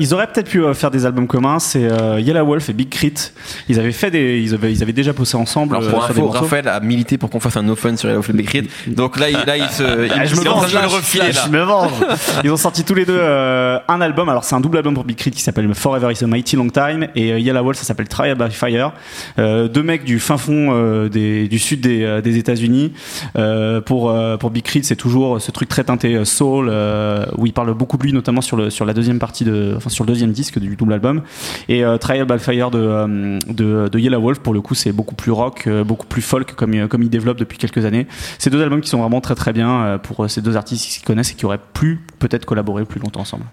ils auraient peut-être pu euh, faire des albums communs. C'est euh, Yellow Wolf et Big Crit. Ils avaient fait des, ils avaient, ils avaient déjà bossé ensemble. Alors euh, pour info. Raphaël a milité pour qu'on fasse un no fun sur Yellow Flame Écrite. Donc là, il, là, il se, il, Ah, je il me en train venge, le refiler là. je me venge. Ils ont sorti tous les deux un album. Alors c'est un double album pour Big Crit qui s'appelle Forever is a Mighty Long Time et Yellow Wolf ça s'appelle Trial by Fire. Deux mecs du fin fond des, du sud des, des États-Unis. Pour pour Big Crit c'est toujours ce truc très teinté soul où il parle beaucoup de lui notamment sur le sur la deuxième partie de enfin sur le deuxième disque du double album. Et euh, Trial by Fire de, euh, de de Yellow Wolf pour le coup c'est beaucoup plus rock euh, beaucoup plus folk comme comme il développe depuis quelques années. Ces deux albums qui sont vraiment très très bien pour ces deux artistes qui se connaissent et qui auraient pu peut-être collaborer plus longtemps ensemble